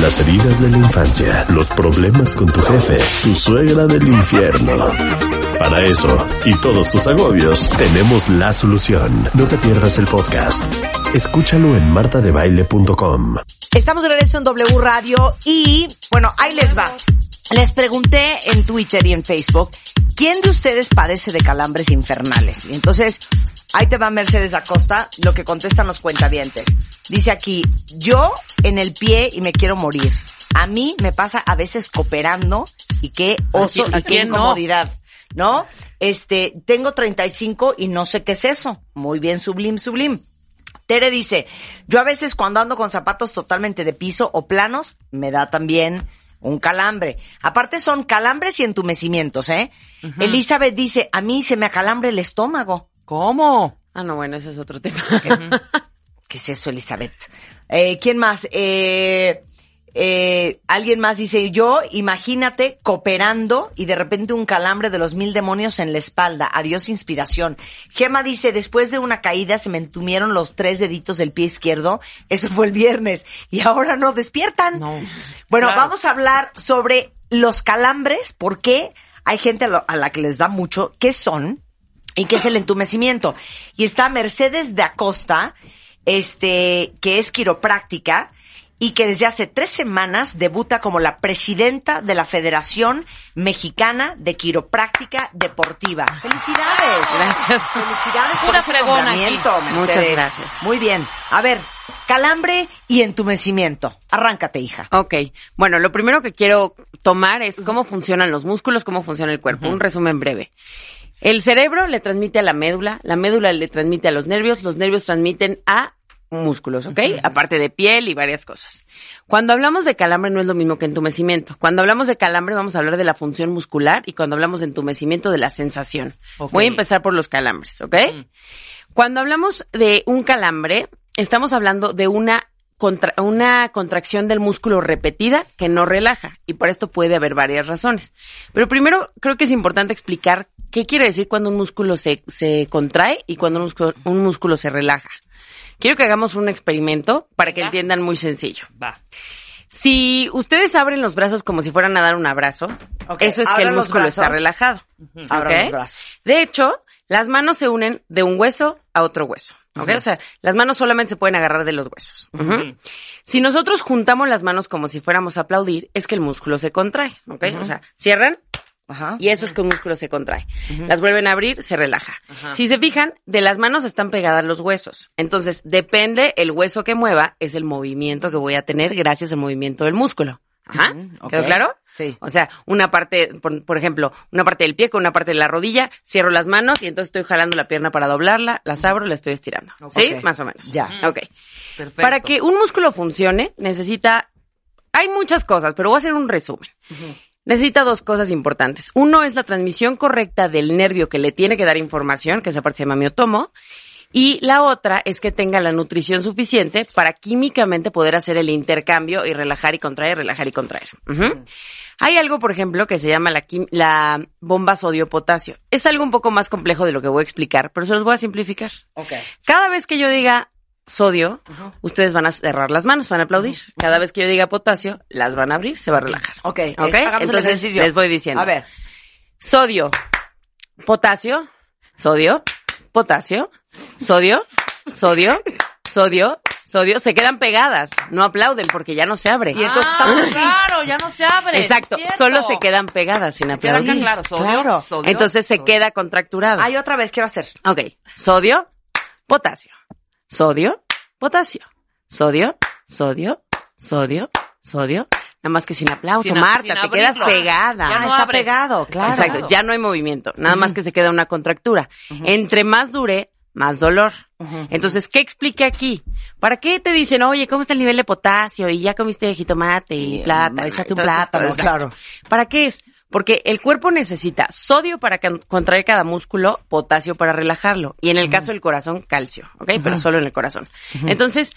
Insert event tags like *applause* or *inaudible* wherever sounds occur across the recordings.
Las heridas de la infancia, los problemas con tu jefe, tu suegra del infierno. Para eso y todos tus agobios, tenemos la solución. No te pierdas el podcast. Escúchalo en martadebaile.com. Estamos de regreso en W Radio y, bueno, ahí les va. Les pregunté en Twitter y en Facebook, ¿quién de ustedes padece de calambres infernales? Y entonces, ahí te va Mercedes Acosta, lo que contestan los cuentavientes. Dice aquí, yo en el pie y me quiero morir. A mí me pasa a veces cooperando y qué oso ¿A y qué no? incomodidad. ¿No? Este, tengo 35 y no sé qué es eso. Muy bien, sublim, sublim. Tere dice, yo a veces cuando ando con zapatos totalmente de piso o planos, me da también un calambre. Aparte son calambres y entumecimientos, ¿eh? Elizabeth dice, a mí se me acalambre el estómago. ¿Cómo? Ah, no, bueno, ese es otro tema. *laughs* ¿Qué es eso, Elizabeth? Eh, ¿Quién más? Eh, eh, alguien más dice, yo imagínate cooperando y de repente un calambre de los mil demonios en la espalda. Adiós inspiración. Gema dice, después de una caída se me entumieron los tres deditos del pie izquierdo. Eso fue el viernes. Y ahora no despiertan. No. Bueno, Claro. vamos a hablar sobre los calambres, por qué hay gente a, lo- a la que les da mucho, qué son y qué es el entumecimiento. Y está Mercedes de Acosta, este, que es quiropráctica y que desde hace tres semanas debuta como la presidenta de la Federación Mexicana de Quiropráctica Deportiva. ¡Felicidades! Gracias. Felicidades por nombramiento. Muchas gracias. Muy bien. A ver, calambre y entumecimiento. Arráncate, hija. Ok, bueno, lo primero que quiero tomar es cómo funcionan los músculos, cómo funciona el cuerpo. Un resumen breve. El cerebro le transmite a la médula, la médula le transmite a los nervios, los nervios transmiten a músculos, ¿ok? Aparte de piel y varias cosas. Cuando hablamos de calambre no es lo mismo que entumecimiento. Cuando hablamos de calambre vamos a hablar de la función muscular y cuando hablamos de entumecimiento de la sensación. Voy a empezar por los calambres, ¿ok? Cuando hablamos de un calambre, estamos hablando de una contra- una contracción del músculo repetida que no relaja y por esto puede haber varias razones. Pero primero creo que es importante explicar qué quiere decir cuando un músculo se, se contrae y cuando un músculo, un músculo se relaja. Quiero que hagamos un experimento para que entiendan muy sencillo. Va. Si ustedes abren los brazos como si fueran a dar un abrazo, eso es que abran el músculo está relajado. Abran ¿ok? los brazos. De hecho, las manos se unen de un hueso a otro hueso. ¿ok? O sea, las manos solamente se pueden agarrar de los huesos. Si nosotros juntamos las manos como si fuéramos a aplaudir, es que el músculo se contrae. ¿ok? O sea, cierran Ajá. y eso es que un músculo se contrae. Las vuelven a abrir, se relaja. Si se fijan, de las manos están pegadas los huesos. Entonces, depende el hueso que mueva, es el movimiento que voy a tener gracias al movimiento del músculo. Ajá. ¿Quedó claro? Sí. O sea, una parte, por, por ejemplo, una parte del pie con una parte de la rodilla, cierro las manos y entonces estoy jalando la pierna para doblarla, las abro, la estoy estirando. ¿Sí? Más o menos. Ya. Ok. Perfecto. Para que un músculo funcione, necesita, hay muchas cosas, pero voy a hacer un resumen. Necesita dos cosas importantes. Uno es la transmisión correcta del nervio que le tiene que dar información, que esa parte se llama miotomo. Y la otra es que tenga la nutrición suficiente para químicamente poder hacer el intercambio y relajar y contraer, relajar y contraer. Hay algo, por ejemplo, que se llama la, la bomba sodio-potasio. Es algo un poco más complejo de lo que voy a explicar, pero se los voy a simplificar. Ok. Cada vez que yo diga sodio, ustedes van a cerrar las manos, van a aplaudir. Cada vez que yo diga potasio, las van a abrir, se va a relajar. Ok. ¿Ok? eh, hagamos el Entonces, ejercicio. les voy diciendo. A ver. Sodio, potasio, sodio, potasio, sodio, sodio, sodio, sodio. Se quedan pegadas, no aplauden porque ya no se abre. Y entonces Ah, estamos claro, ya no se abre. Exacto, solo se quedan pegadas sin aplaudir. acá claro, sodio, claro. sodio, Entonces se sodio. queda contracturado. Ay, otra vez quiero hacer. Ok, sodio, potasio, sodio, potasio, sodio, sodio, sodio, sodio. Nada más que sin aplauso, Sin Marta, sin te quedas pegada. Ya Ah, no está abres. pegado, claro. Exacto, ya no hay movimiento, nada más que se queda una contractura. Entre más dure, más dolor. Entonces, ¿qué explique aquí? ¿Para qué te dicen, oye, cómo está el nivel de potasio? Y ya comiste jitomate y Y, plátano. échate un plátano, claro. ¿Para qué es? Porque el cuerpo necesita sodio para contraer cada músculo, potasio para relajarlo. Y en el caso del corazón, calcio, ¿ok? Pero solo en el corazón. Entonces,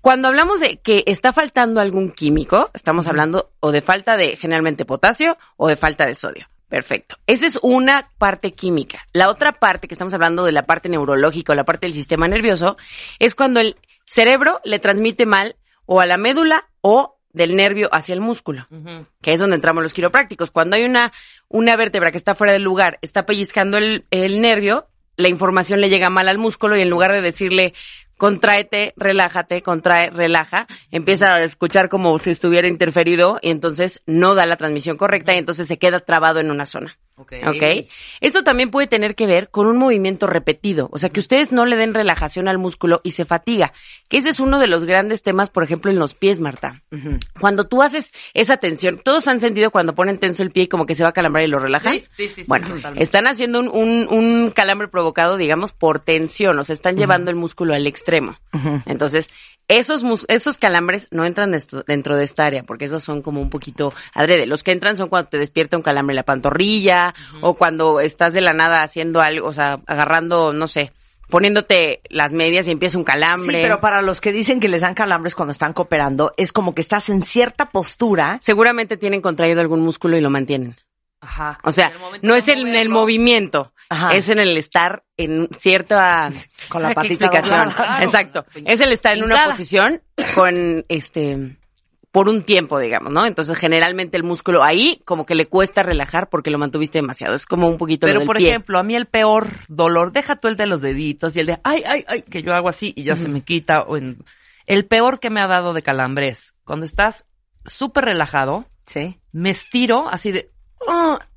cuando hablamos de que está faltando algún químico, estamos hablando o de falta de generalmente potasio o de falta de sodio. Perfecto. Esa es una parte química. La otra parte que estamos hablando de la parte neurológica o la parte del sistema nervioso es cuando el cerebro le transmite mal o a la médula o del nervio hacia el músculo, que es donde entramos los quiroprácticos. Cuando hay una, una vértebra que está fuera del lugar, está pellizcando el, el nervio, la información le llega mal al músculo y en lugar de decirle contráete, relájate, contrae, relaja, empieza a escuchar como si estuviera interferido y entonces no da la transmisión correcta y entonces se queda trabado en una zona. Ok. ¿Ok? Esto también puede tener que ver con un movimiento repetido, o sea, que ustedes no le den relajación al músculo y se fatiga, que ese es uno de los grandes temas, por ejemplo, en los pies, Marta. Cuando tú haces esa tensión, todos han sentido cuando ponen tenso el pie y como que se va a calambrar y lo relajan. Sí, sí, sí, Bueno, están haciendo un, un, un calambre provocado, digamos, por tensión, o sea, están llevando el músculo al extremo. Entonces, esos, mus- esos calambres no entran dentro de esta área, porque esos son como un poquito adrede. Los que entran son cuando te despierta un calambre en la pantorrilla, o cuando estás de la nada haciendo algo, o sea, agarrando, no sé, poniéndote las medias y empieza un calambre. Sí, pero para los que dicen que les dan calambres cuando están cooperando, es como que estás en cierta postura. Seguramente tienen contraído algún músculo y lo mantienen. Ajá. O sea, no es en el movimiento, Ajá. es en el estar en cierta *laughs* Con la *laughs* patita explicación. Claro. Exacto. Es el estar en una posición con este por un tiempo, digamos, ¿no? Entonces, generalmente el músculo ahí como que le cuesta relajar porque lo mantuviste demasiado. Es como un poquito lo Pero, del por pie. ejemplo, a mí el peor dolor, deja tú el de los deditos y el de, ay, ay, ay, que yo hago así y ya se me quita. o en- El peor que me ha dado de calambres, cuando estás súper relajado, Sí. me estiro así de,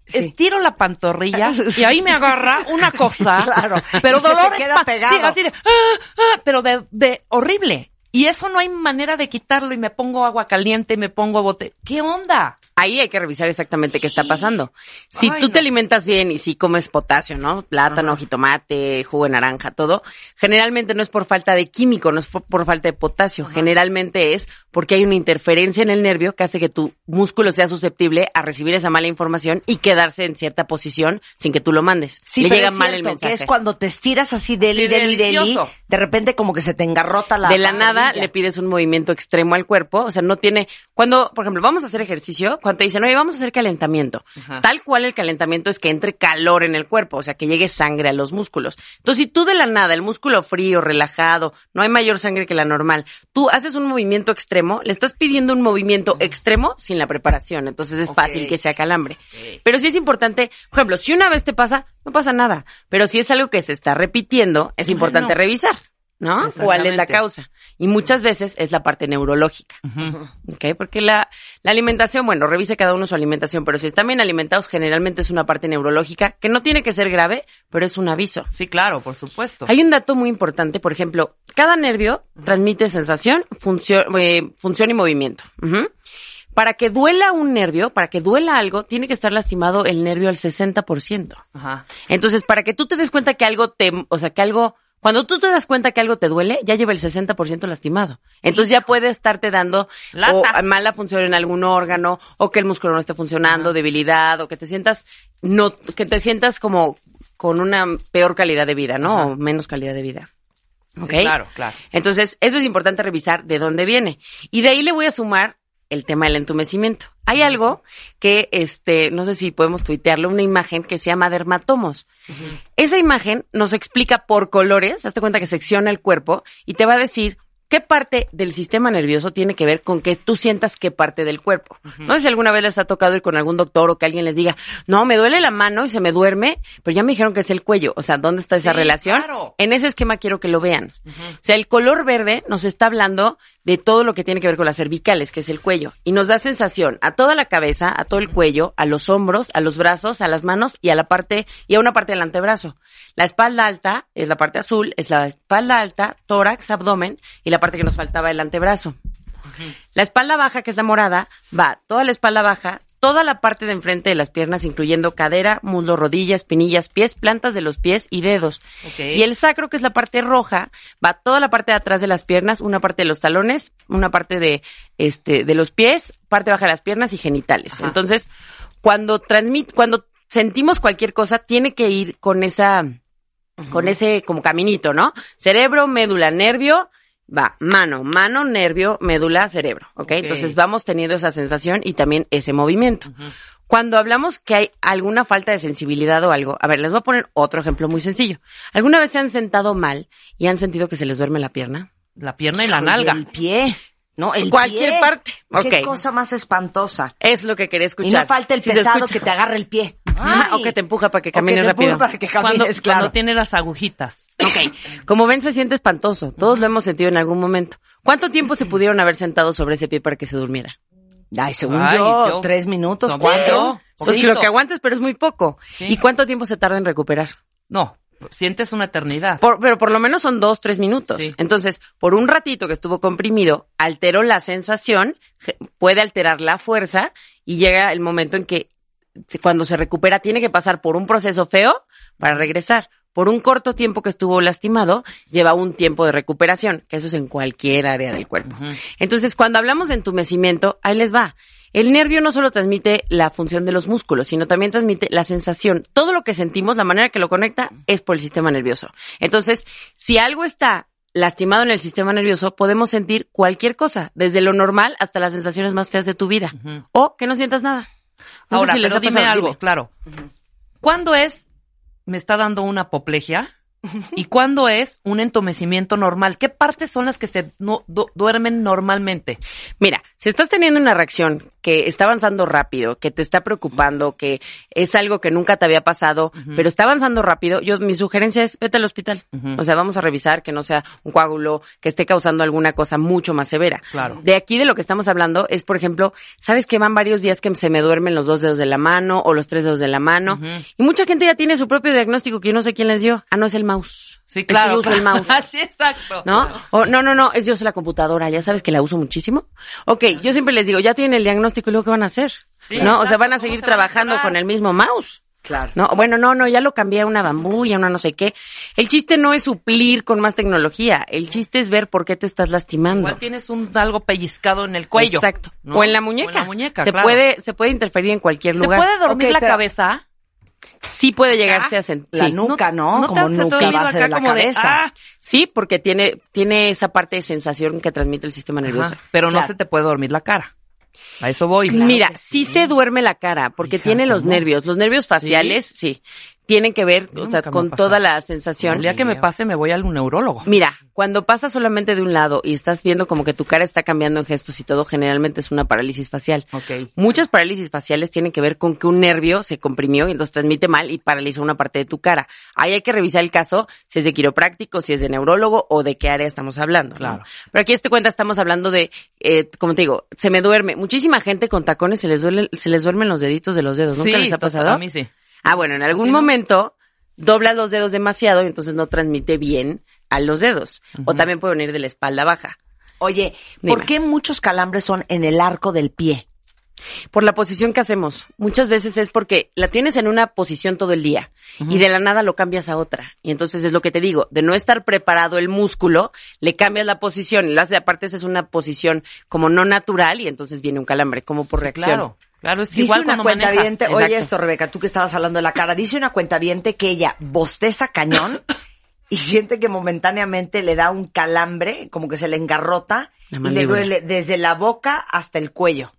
Sí. estiro la pantorrilla *laughs* y ahí me agarra una cosa. *laughs* Claro. Pero te dolor queda pegado. sí, así de, ah, ah, pero de, de horrible. Y eso no hay manera de quitarlo y me pongo agua caliente me pongo bote. ¿Qué onda? Ahí hay que revisar exactamente qué está pasando. Si Ay, tú te alimentas bien y si comes potasio, ¿no? Plátano, jitomate, jugo de naranja, todo, generalmente no es por falta de químico, no es por, por falta de potasio. Generalmente es porque hay una interferencia en el nervio que hace que tu músculo sea susceptible a recibir esa mala información y quedarse en cierta posición sin que tú lo mandes. Sí, Le pero llega es mal el cierto mensaje. que es cuando te estiras así deli, Sí, deli, deli, de repente como que se te engarrota la de la nada le pides un movimiento extremo al cuerpo, o sea, no tiene, cuando, por ejemplo, vamos a hacer ejercicio, cuando te dicen, oye, vamos a hacer calentamiento, Ajá. tal cual el calentamiento es que entre calor en el cuerpo, o sea, que llegue sangre a los músculos. Entonces, si tú de la nada, el músculo frío, relajado, no hay mayor sangre que la normal, tú haces un movimiento extremo, le estás pidiendo un movimiento extremo sin la preparación, entonces es fácil que sea calambre. Pero sí es importante, por ejemplo, si una vez te pasa, no pasa nada, pero si es algo que se está repitiendo, es importante no. revisar. ¿No? ¿Cuál es la causa? Y muchas veces es la parte neurológica. ¿ok? Porque la, la alimentación, bueno, revise cada uno su alimentación, pero si están bien alimentados, generalmente es una parte neurológica que no tiene que ser grave, pero es un aviso. Sí, claro, por supuesto. Hay un dato muy importante, por ejemplo, cada nervio transmite sensación, función, eh, función y movimiento. Para que duela un nervio, para que duela algo, tiene que estar lastimado el nervio al 60%. Ajá. Entonces, para que tú te des cuenta que algo te, o sea, que algo, cuando tú te das cuenta que algo te duele, ya lleva el 60% lastimado. Entonces ya puede estarte dando Lata. o mala función en algún órgano, o que el músculo no esté funcionando, debilidad, o que te sientas, no, que te sientas como con una peor calidad de vida, ¿no? O menos calidad de vida. Sí, ¿Ok? claro, claro. Entonces, eso es importante revisar de dónde viene. Y de ahí le voy a sumar el tema del entumecimiento. Hay algo que, este, no sé si podemos tuitearlo, una imagen que se llama dermatomos. Esa imagen nos explica por colores, hazte cuenta que secciona el cuerpo y te va a decir qué parte del sistema nervioso tiene que ver con que tú sientas qué parte del cuerpo. No sé si alguna vez les ha tocado ir con algún doctor o que alguien les diga, no, me duele la mano y se me duerme, pero ya me dijeron que es el cuello. O sea, ¿dónde está esa Sí, relación? claro. En ese esquema quiero que lo vean. O sea, el color verde nos está hablando de todo lo que tiene que ver con las cervicales, que es el cuello, y nos da sensación a toda la cabeza, a todo el cuello, a los hombros, a los brazos, a las manos y a la parte y a una parte del antebrazo. La espalda alta es la parte azul, es la espalda alta, tórax, abdomen y la parte que nos faltaba el antebrazo. La espalda baja, que es la morada, va toda la espalda baja, toda la parte de enfrente de las piernas, incluyendo cadera, muslo, rodillas, espinillas, pies, plantas de los pies y dedos. Y el sacro, que es la parte roja, va toda la parte de atrás de las piernas, una parte de los talones, una parte de, este, de los pies, parte baja de las piernas y genitales. Ajá. Entonces, cuando transmit, cuando sentimos cualquier cosa, tiene que ir con esa, con ese como caminito, ¿no? Cerebro, médula, nervio, va mano, mano, nervio, médula, cerebro, ¿ok? Ok. Entonces vamos teniendo esa sensación y también ese movimiento. Cuando hablamos que hay alguna falta de sensibilidad o algo, a ver, les voy a poner otro ejemplo muy sencillo. ¿Alguna vez se han sentado mal y han sentido que se les duerme la pierna? La pierna y la Oye, nalga. El pie. No, el Cualquier pie. parte. Qué cosa más espantosa. Es lo que quería escuchar. Y no falta el Si pesado que te agarre el pie. Ay. o que te empuja para que O camines te empuja rápido. para que Cuando, claro. cuando tiene las agujitas. Ok. Como ven, se siente espantoso. Todos lo hemos sentido en algún momento. ¿Cuánto tiempo se pudieron haber sentado sobre ese pie para que se durmiera? Ay, según Ay, yo, yo- tres minutos, No, cuatro. Pues lo que aguantes, pero es muy poco. Sí. ¿Y cuánto tiempo se tarda en recuperar? No, sientes una eternidad. Por- pero por lo menos son dos, tres minutos. Sí. Entonces, por un ratito que estuvo comprimido, alteró la sensación, puede alterar la fuerza y llega el momento en que cuando se recupera tiene que pasar por un proceso feo para regresar. Por un corto tiempo que estuvo lastimado, lleva un tiempo de recuperación, que eso es en cualquier área del cuerpo. Entonces, cuando hablamos de entumecimiento, ahí les va. El nervio no solo transmite la función de los músculos, sino también transmite la sensación. Todo lo que sentimos, la manera que lo conecta, es por el sistema nervioso. Entonces, si algo está lastimado en el sistema nervioso, podemos sentir cualquier cosa, desde lo normal hasta las sensaciones más feas de tu vida. O que no sientas nada. No sé Ahora, si les pero dime pasado, algo, dime. claro. ¿Cuándo es me está dando una apoplejia? *laughs* ¿Y cuándo es un entumecimiento normal? ¿Qué partes son las que se no- du- duermen normalmente? Mira, si estás teniendo una reacción que está avanzando rápido, que te está preocupando, que es algo que nunca te había pasado, pero está avanzando rápido, yo mi sugerencia es vete al hospital. O sea, vamos a revisar que no sea un coágulo que esté causando alguna cosa mucho más severa. Claro. De aquí de lo que estamos hablando es, por ejemplo, sabes que van varios días que se me duermen los dos dedos de la mano o los tres dedos de la mano y mucha gente ya tiene su propio diagnóstico que yo no sé quién les dio. Ah, no es el mouse. Sí, Es que claro. yo uso el mouse. *laughs* sí, exacto. ¿No? O, no, no, no, es yo uso la computadora, ya sabes que la uso muchísimo. Ok, yo siempre les digo, ya tienen el diagnóstico y luego ¿qué van a hacer? Sí, ¿No? o sea, van a ¿cómo seguir se a trabajando con el mismo mouse. Claro. No, bueno, no, no, ya lo cambié a una bambú y a una no sé qué. El chiste no es suplir con más tecnología, el chiste es ver por qué te estás lastimando. Igual tienes un algo pellizcado en el cuello. Exacto. ¿no? O en la muñeca. O en la muñeca, se claro. puede, se puede interferir en cualquier ¿Se lugar. puede dormir la pero- cabeza? Sí puede llegarse a sentir. La nuca, ¿no? ¿no te como nuca base de la como de, cabeza. ah? Sí, porque tiene, tiene esa parte de sensación que transmite el sistema nervioso. Ajá, pero Claro. no se te puede dormir la cara. A eso voy. Mira, sí se duerme la cara porque Hija, tiene los ¿cómo? nervios. Los nervios faciales, sí, tienen que ver, o sea, con toda la sensación. El día que me pase me voy al neurólogo. Mira, cuando pasa solamente de un lado y estás viendo como que tu cara está cambiando en gestos y todo, generalmente es una parálisis facial. Ok. Muchas parálisis faciales tienen que ver con que un nervio se comprimió y entonces transmite mal y paraliza una parte de tu cara. Ahí hay que revisar el caso, si es de quiropráctico, si es de neurólogo o de qué área estamos hablando. ¿no? Claro. Pero aquí este cuenta estamos hablando de, eh, como te digo, se me duerme. Muchísima gente con tacones se les duele, se les duermen los deditos de los dedos. ¿Nunca Sí, les ha pasado? A mí sí. Ah, bueno, en algún momento doblas los dedos demasiado y entonces no transmite bien a los dedos. O también puede venir de la espalda baja. Oye, ¿por qué muchos calambres son en el arco del pie? Por la posición que hacemos. Muchas veces es porque la tienes en una posición todo el día y de la nada lo cambias a otra. Y entonces es lo que te digo, de no estar preparado el músculo, le cambias la posición y lo haces, aparte esa es una posición como no natural y entonces viene un calambre, como por reacción. Claro. Claro, es Dice igual una cuenta manejas. oye esto Rebeca, tú que estabas hablando de la cara, dice una cuenta que ella bosteza cañón *coughs* y siente que momentáneamente le da un calambre, como que se le engarrota y le duele desde la boca hasta el cuello.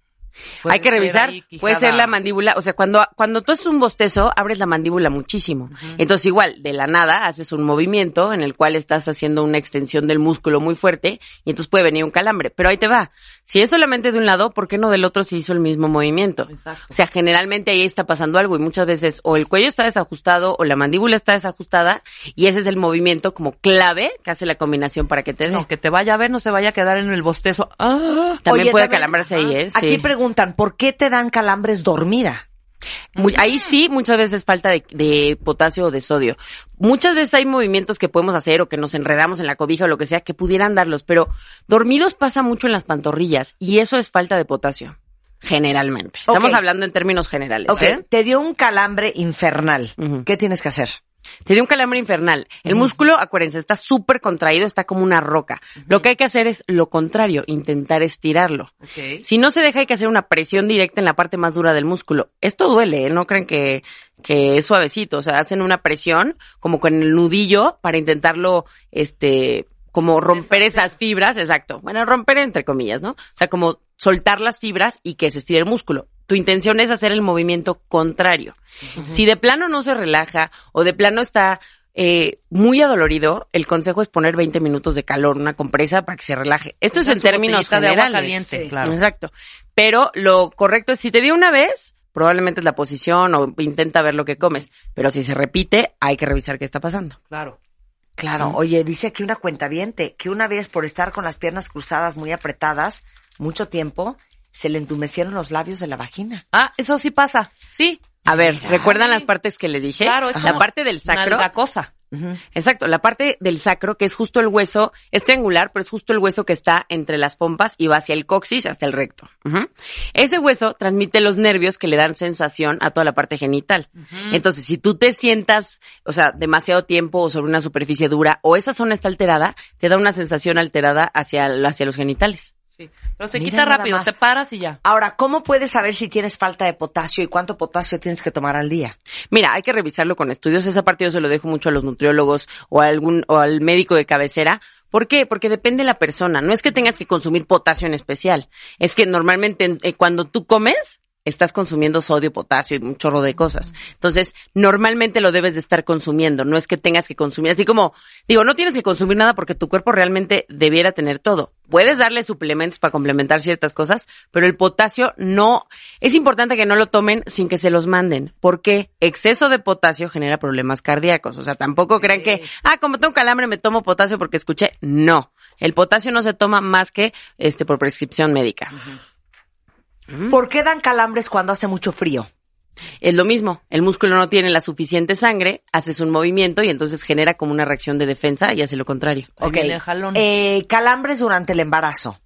Puede Hay que revisar, puede ser la mandíbula, o sea, cuando, cuando tú haces un bostezo, abres la mandíbula muchísimo. Entonces igual, de la nada, haces un movimiento en el cual estás haciendo una extensión del músculo muy fuerte y entonces puede venir un calambre. Pero ahí te va. Si es solamente de un lado, ¿por qué no del otro si hizo el mismo movimiento? Exacto. O sea, generalmente ahí está pasando algo y muchas veces o el cuello está desajustado o la mandíbula está desajustada y ese es el movimiento como clave que hace la combinación para que te dé. Aunque te vaya a ver, no se vaya a quedar en el bostezo. Ah, También Oye, puede también- calambrarse ahí, ¿eh? Aquí Sí. Preguntan, ¿por qué te dan calambres dormida? Muy- ahí sí, muchas veces falta de, de potasio o de sodio. Muchas veces hay movimientos que podemos hacer o que nos enredamos en la cobija o lo que sea que pudieran darlos, pero dormidos pasa mucho en las pantorrillas y eso es falta de potasio. generalmente. Estamos hablando en términos generales. Ok, ¿eh? te dio un calambre infernal. ¿Qué tienes que hacer? Te dio un calambre infernal. El músculo, acuérdense, está súper contraído, está como una roca. Lo que hay que hacer es lo contrario, intentar estirarlo. Si no se deja, hay que hacer una presión directa en la parte más dura del músculo. Esto duele, ¿eh? no creen que, que es suavecito. O sea, hacen una presión como con el nudillo para intentarlo, este, como romper esas fibras, exacto. Bueno, romper entre comillas, ¿no? O sea, como soltar las fibras y que se estire el músculo. Tu intención es hacer el movimiento contrario. Si de plano no se relaja o de plano está eh, muy adolorido, el consejo es poner 20 minutos de calor, una compresa para que se relaje. Esto es en términos botellita de agua generales. caliente, Sí. claro. Exacto. Pero lo correcto es si te dio una vez, probablemente es la posición o intenta ver lo que comes. Pero si se repite, hay que revisar qué está pasando. Claro. Claro, oye, dice aquí una cuentaviente que una vez por estar con las piernas cruzadas muy apretadas mucho tiempo, se le entumecieron los labios de la vagina. Ah, eso sí pasa. Sí. A ver, ¿recuerdan las partes que le dije? Claro, es la parte del sacro. Una cosa. Exacto, la parte del sacro, que es justo el hueso, es triangular, pero es justo el hueso que está entre las pompas y va hacia el coxis hasta el recto. Ese hueso transmite los nervios que le dan sensación a toda la parte genital. Entonces, si tú te sientas, o sea, demasiado tiempo o sobre una superficie dura o esa zona está alterada, te da una sensación alterada hacia, hacia los genitales. Sí. Pero se Mira quita rápido, más. te paras y ya. Ahora, ¿cómo puedes saber si tienes falta de potasio y cuánto potasio tienes que tomar al día? Mira, hay que revisarlo con estudios. Esa parte yo se lo dejo mucho a los nutriólogos o a algún o al médico de cabecera. ¿Por qué? Porque depende de la persona. No es que tengas que consumir potasio en especial. Es que normalmente eh, cuando tú comes estás consumiendo sodio, potasio y un chorro de cosas. Entonces, normalmente lo debes de estar consumiendo. No es que tengas que consumir. Así como, digo, no tienes que consumir nada porque tu cuerpo realmente debiera tener todo. Puedes darle suplementos para complementar ciertas cosas, pero el potasio no, es importante que no lo tomen sin que se los manden, porque exceso de potasio genera problemas cardíacos. O sea, tampoco crean que, ah, como tengo calambre me tomo potasio porque escuché. No. El potasio no se toma más que, este, por prescripción médica. ¿Por qué dan calambres cuando hace mucho frío? Es lo mismo, el músculo no tiene la suficiente sangre, haces un movimiento y entonces genera como una reacción de defensa y hace lo contrario. Ok. viene el jalón. Eh, calambres durante el embarazo.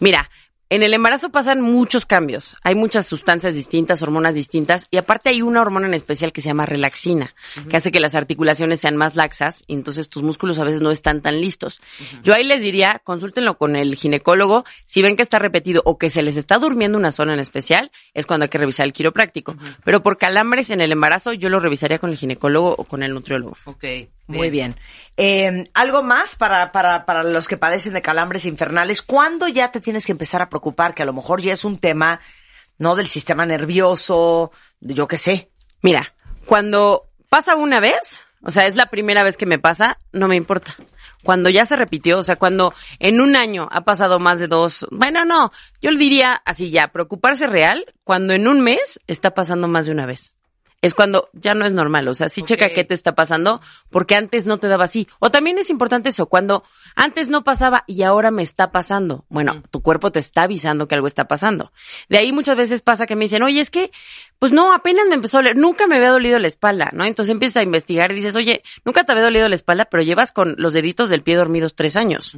Mira, en el embarazo pasan muchos cambios. Hay muchas sustancias distintas, hormonas distintas, y aparte hay una hormona en especial que se llama relaxina, que hace que las articulaciones sean más laxas, y entonces tus músculos a veces no están tan listos. Yo ahí les diría, consúltenlo con el ginecólogo, si ven que está repetido o que se les está durmiendo una zona en especial, es cuando hay que revisar el quiropráctico. Pero por calambres en el embarazo, yo lo revisaría con el ginecólogo o con el nutriólogo. Ok. Muy bien. Eh, ¿Algo más para, para, para los que padecen de calambres infernales? ¿Cuándo ya te tienes que empezar a preocupar? Que a lo mejor ya es un tema, ¿no? Del sistema nervioso, de yo qué sé. Mira, cuando pasa una vez, o sea, es la primera vez que me pasa, no me importa. Cuando ya se repitió, o sea, cuando en un año ha pasado más de dos, bueno, no, yo le diría así ya, preocuparse real, cuando en un mes está pasando más de una vez. Es cuando ya no es normal, o sea, sí checa qué te está pasando, porque antes no te daba así. O también es importante eso, cuando antes no pasaba y ahora me está pasando. Bueno, tu cuerpo te está avisando que algo está pasando. De ahí muchas veces pasa que me dicen, oye, es que, pues no, apenas me empezó a doler, nunca me había dolido la espalda, ¿no? Entonces empiezas a investigar y dices, oye, nunca te había dolido la espalda, pero llevas con los deditos del pie dormidos tres años,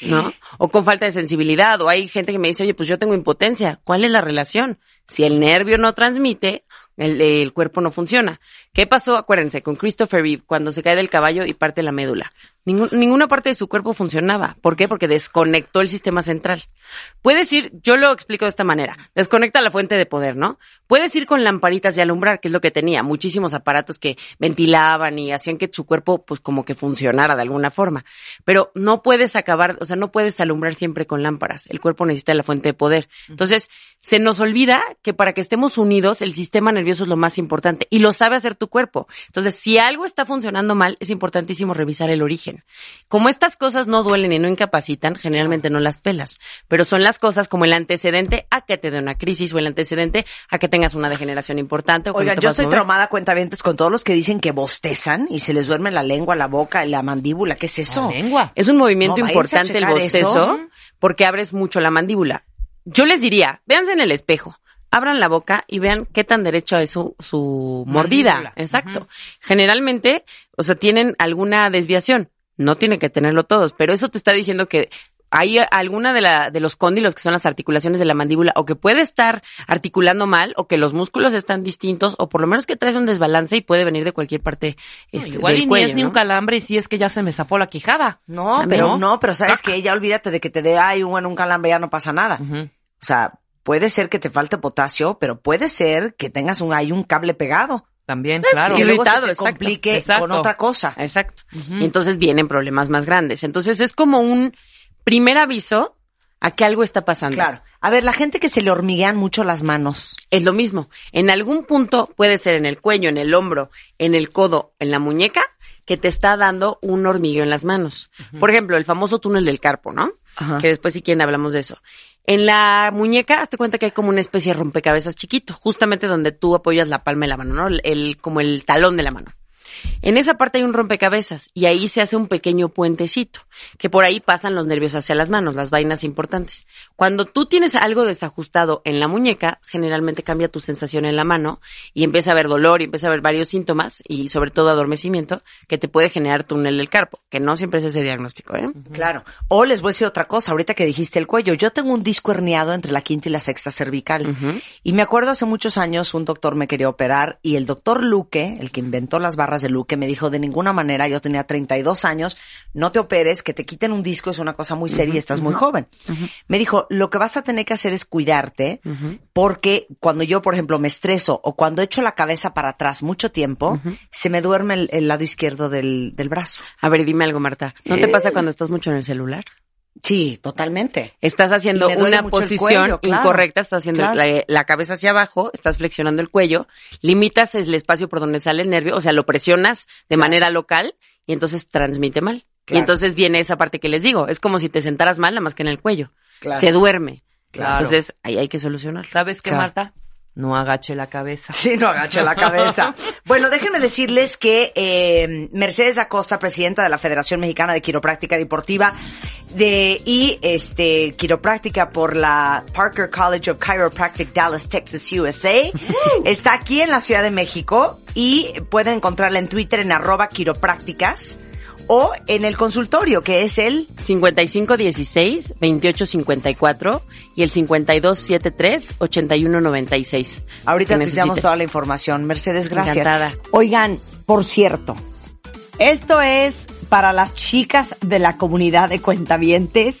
¿no? O con falta de sensibilidad, o hay gente que me dice, oye, pues yo tengo impotencia. ¿Cuál es la relación? Si el nervio no transmite, el, el cuerpo no funciona. ¿Qué pasó? Acuérdense, con Christopher Reeve, cuando se cae del caballo y parte la médula. Ningún- ninguna parte de su cuerpo funcionaba. ¿Por qué? Porque desconectó el sistema central. Puedes ir, yo lo explico de esta manera, desconecta la fuente de poder, ¿no? Puedes ir con lamparitas de alumbrar, que es lo que tenía, muchísimos aparatos que ventilaban y hacían que su cuerpo pues como que funcionara de alguna forma. Pero no puedes acabar, o sea, no puedes alumbrar siempre con lámparas. El cuerpo necesita la fuente de poder. Entonces, se nos olvida que para que estemos unidos, el sistema nervioso es lo más importante y lo sabe hacer tu cuerpo. Entonces, si algo está funcionando mal, es importantísimo revisar el origen. Como estas cosas no duelen y no incapacitan, generalmente no las pelas, pero son las cosas como el antecedente a que te dé una crisis o el antecedente a que tengas una degeneración importante. O Oigan, yo estoy traumada cuentavientes con todos los que dicen que bostezan y se les duerme la lengua, la boca, la mandíbula. ¿Qué es eso? La lengua. Es un movimiento No, importante el bostezo eso. porque abres mucho la mandíbula. Yo les diría, véanse en el espejo, abran la boca y vean qué tan derecho es su, su mordida. Mandíbula. Exacto. Generalmente, o sea, tienen alguna desviación. No tienen que tenerlo todos, pero eso te está diciendo que hay alguna de, la, de los cóndilos que son las articulaciones de la mandíbula o que puede estar articulando mal o que los músculos están distintos o por lo menos que traes un desbalance y puede venir de cualquier parte este, Igual del y cuello, ni es ni ¿no? un calambre y sí es que ya se me zafó la quijada. No, pero ¿no? no, pero sabes que ya olvídate de que te dé ay, bueno, un calambre ya no pasa nada. O sea, puede ser que te falte potasio, pero puede ser que tengas un hay un cable pegado También, Pues claro. y luego se irritado, te exacto, complique exacto. con otra cosa. Exacto. Y entonces vienen problemas más grandes. Entonces es como un primer aviso a que algo está pasando. Claro. A ver, la gente que se le hormiguean mucho las manos. Es lo mismo. En algún punto puede ser en el cuello, en el hombro, en el codo, en la muñeca, que te está dando un hormigueo en las manos. Por ejemplo, el famoso túnel del carpo, ¿no? Que después si quieren hablamos de eso. En la muñeca, hazte cuenta que hay como una especie de rompecabezas chiquito, justamente donde tú apoyas la palma de la mano, ¿no? El, como el talón de la mano. En esa parte hay un rompecabezas y ahí se hace un pequeño puentecito, que por ahí pasan los nervios hacia las manos, las vainas importantes. Cuando tú tienes algo desajustado en la muñeca, generalmente cambia tu sensación en la mano y empieza a haber dolor y empieza a haber varios síntomas y sobre todo adormecimiento que te puede generar túnel del carpo, que no siempre es ese diagnóstico, ¿eh? Claro. O les voy a decir otra cosa, ahorita que dijiste el cuello. Yo tengo un disco herniado entre la quinta y la sexta cervical. Y me acuerdo hace muchos años un doctor me quería operar y el doctor Luque, el que inventó las barras de Luque, me dijo de ninguna manera, yo tenía 32 años, no te operes, que te quiten un disco es una cosa muy seria y estás muy joven. Me dijo, lo que vas a tener que hacer es cuidarte porque cuando yo, por ejemplo, me estreso o cuando echo la cabeza para atrás mucho tiempo, se me duerme el, el lado izquierdo del, del brazo. A ver, dime algo, Marta. ¿No te pasa cuando estás mucho en el celular? Sí, totalmente. Estás haciendo una posición cuello, claro. incorrecta, estás haciendo Claro. la, la cabeza hacia abajo, estás flexionando el cuello, limitas el espacio por donde sale el nervio, o sea, lo presionas de manera local y entonces transmite mal. Claro. Y entonces viene esa parte que les digo, es como si te sentaras mal, nada más que en el cuello. Claro. Se duerme. Claro. Entonces, ahí hay que solucionarlo. ¿Sabes qué, Claro. Marta? No agache la cabeza. Sí, no agache la cabeza. *laughs* bueno, déjenme decirles que eh, Mercedes Acosta, presidenta de la Federación Mexicana de Quiropráctica Deportiva de, y este quiropráctica por la Parker College of Chiropractic Dallas, Texas, USA, está aquí en la Ciudad de México y pueden encontrarla en Twitter en arroba quiroprácticas o en el consultorio que es el 5516-2854 y el 5273-8196. Ahorita te damos toda la información. Mercedes, gracias. Encantada. Oigan, por cierto, esto es para las chicas de la comunidad de cuentavientes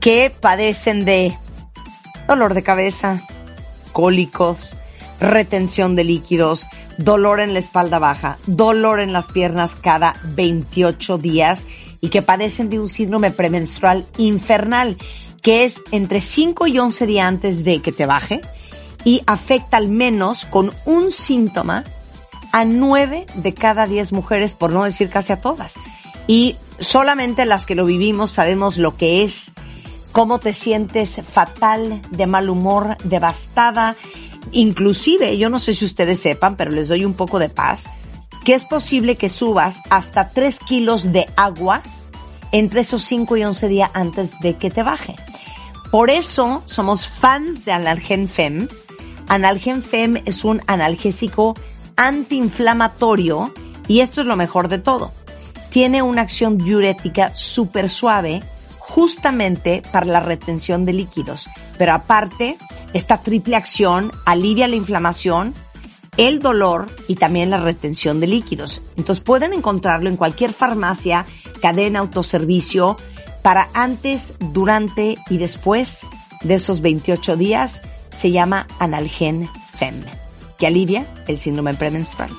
que padecen de dolor de cabeza, cólicos, retención de líquidos, dolor en la espalda baja, dolor en las piernas cada 28 días y que padecen de un síndrome premenstrual infernal que es entre 5 y 11 días antes de que te baje y afecta al menos con un síntoma a 9 de cada 10 mujeres, por no decir casi a todas. Y solamente las que lo vivimos sabemos lo que es, cómo te sientes fatal, de mal humor, devastada. Inclusive, yo no sé si ustedes sepan, pero les doy un poco de paz, que es posible que subas hasta 3 kilos de agua entre esos 5 y 11 días antes de que te baje. Por eso somos fans de Analgen Fem. Analgen Fem es un analgésico antiinflamatorio y esto es lo mejor de todo. Tiene una acción diurética súper suave justamente para la retención de líquidos. Pero aparte, esta triple acción alivia la inflamación, el dolor y también la retención de líquidos. Entonces pueden encontrarlo en cualquier farmacia, cadena, autoservicio, para antes, durante y después de esos 28 días. Se llama Analgen Fem, que alivia el síndrome premenstrual.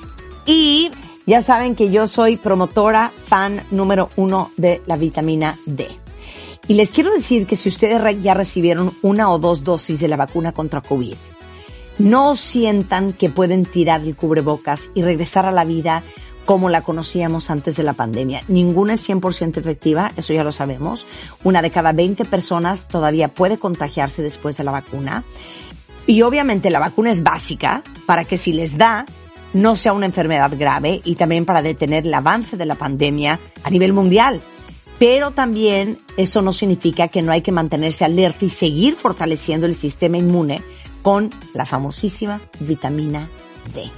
Y ya saben que yo soy promotora, fan número uno de la vitamina D. Y les quiero decir que si ustedes ya recibieron una o dos dosis de la vacuna contra COVID, no sientan que pueden tirar el cubrebocas y regresar a la vida como la conocíamos antes de la pandemia. Ninguna es 100% efectiva, eso ya lo sabemos. Una de cada 20 personas todavía puede contagiarse después de la vacuna. Y obviamente la vacuna es básica para que si les da no sea una enfermedad grave y también para detener el avance de la pandemia a nivel mundial. Pero también eso no significa que no hay que mantenerse alerta y seguir fortaleciendo el sistema inmune con la famosísima vitamina D.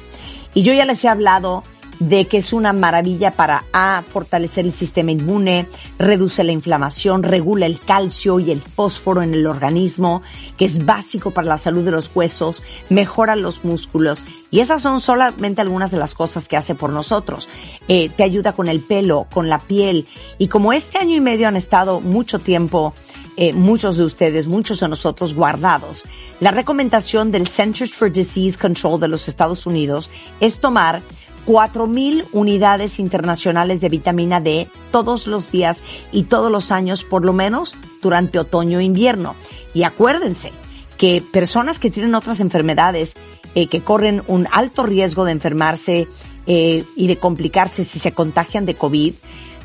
Y yo ya les he hablado de que es una maravilla para A, fortalecer el sistema inmune, reduce la inflamación, regula el calcio y el fósforo en el organismo, que es básico para la salud de los huesos, mejora los músculos. Y esas son solamente algunas de las cosas que hace por nosotros. Eh, te ayuda con el pelo, con la piel. Y como este año y medio han estado mucho tiempo eh, muchos de ustedes, muchos de nosotros guardados. La recomendación del Centers for Disease Control de los Estados Unidos es tomar 4.000 unidades internacionales de vitamina D todos los días y todos los años, por lo menos durante otoño e invierno. Y acuérdense que personas que tienen otras enfermedades, eh, que corren un alto riesgo de enfermarse eh, y de complicarse si se contagian de COVID,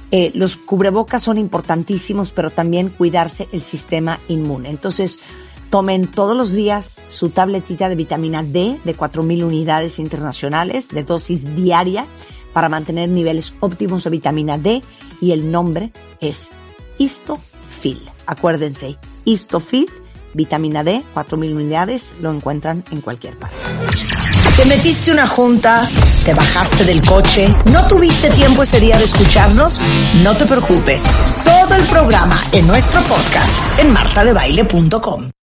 eh, los cubrebocas son importantísimos, pero también cuidarse el sistema inmune. Entonces, tomen todos los días su tabletita de vitamina D de 4.000 unidades internacionales de dosis diaria para mantener niveles óptimos de vitamina D y el nombre es Histofil. Acuérdense, Histofil, vitamina D, 4.000 unidades, lo encuentran en cualquier parte. Te metiste una junta, te bajaste del coche, no tuviste tiempo ese día de escucharnos, no te preocupes. Todo el programa en nuestro podcast en martadebaile.com.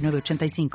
906985.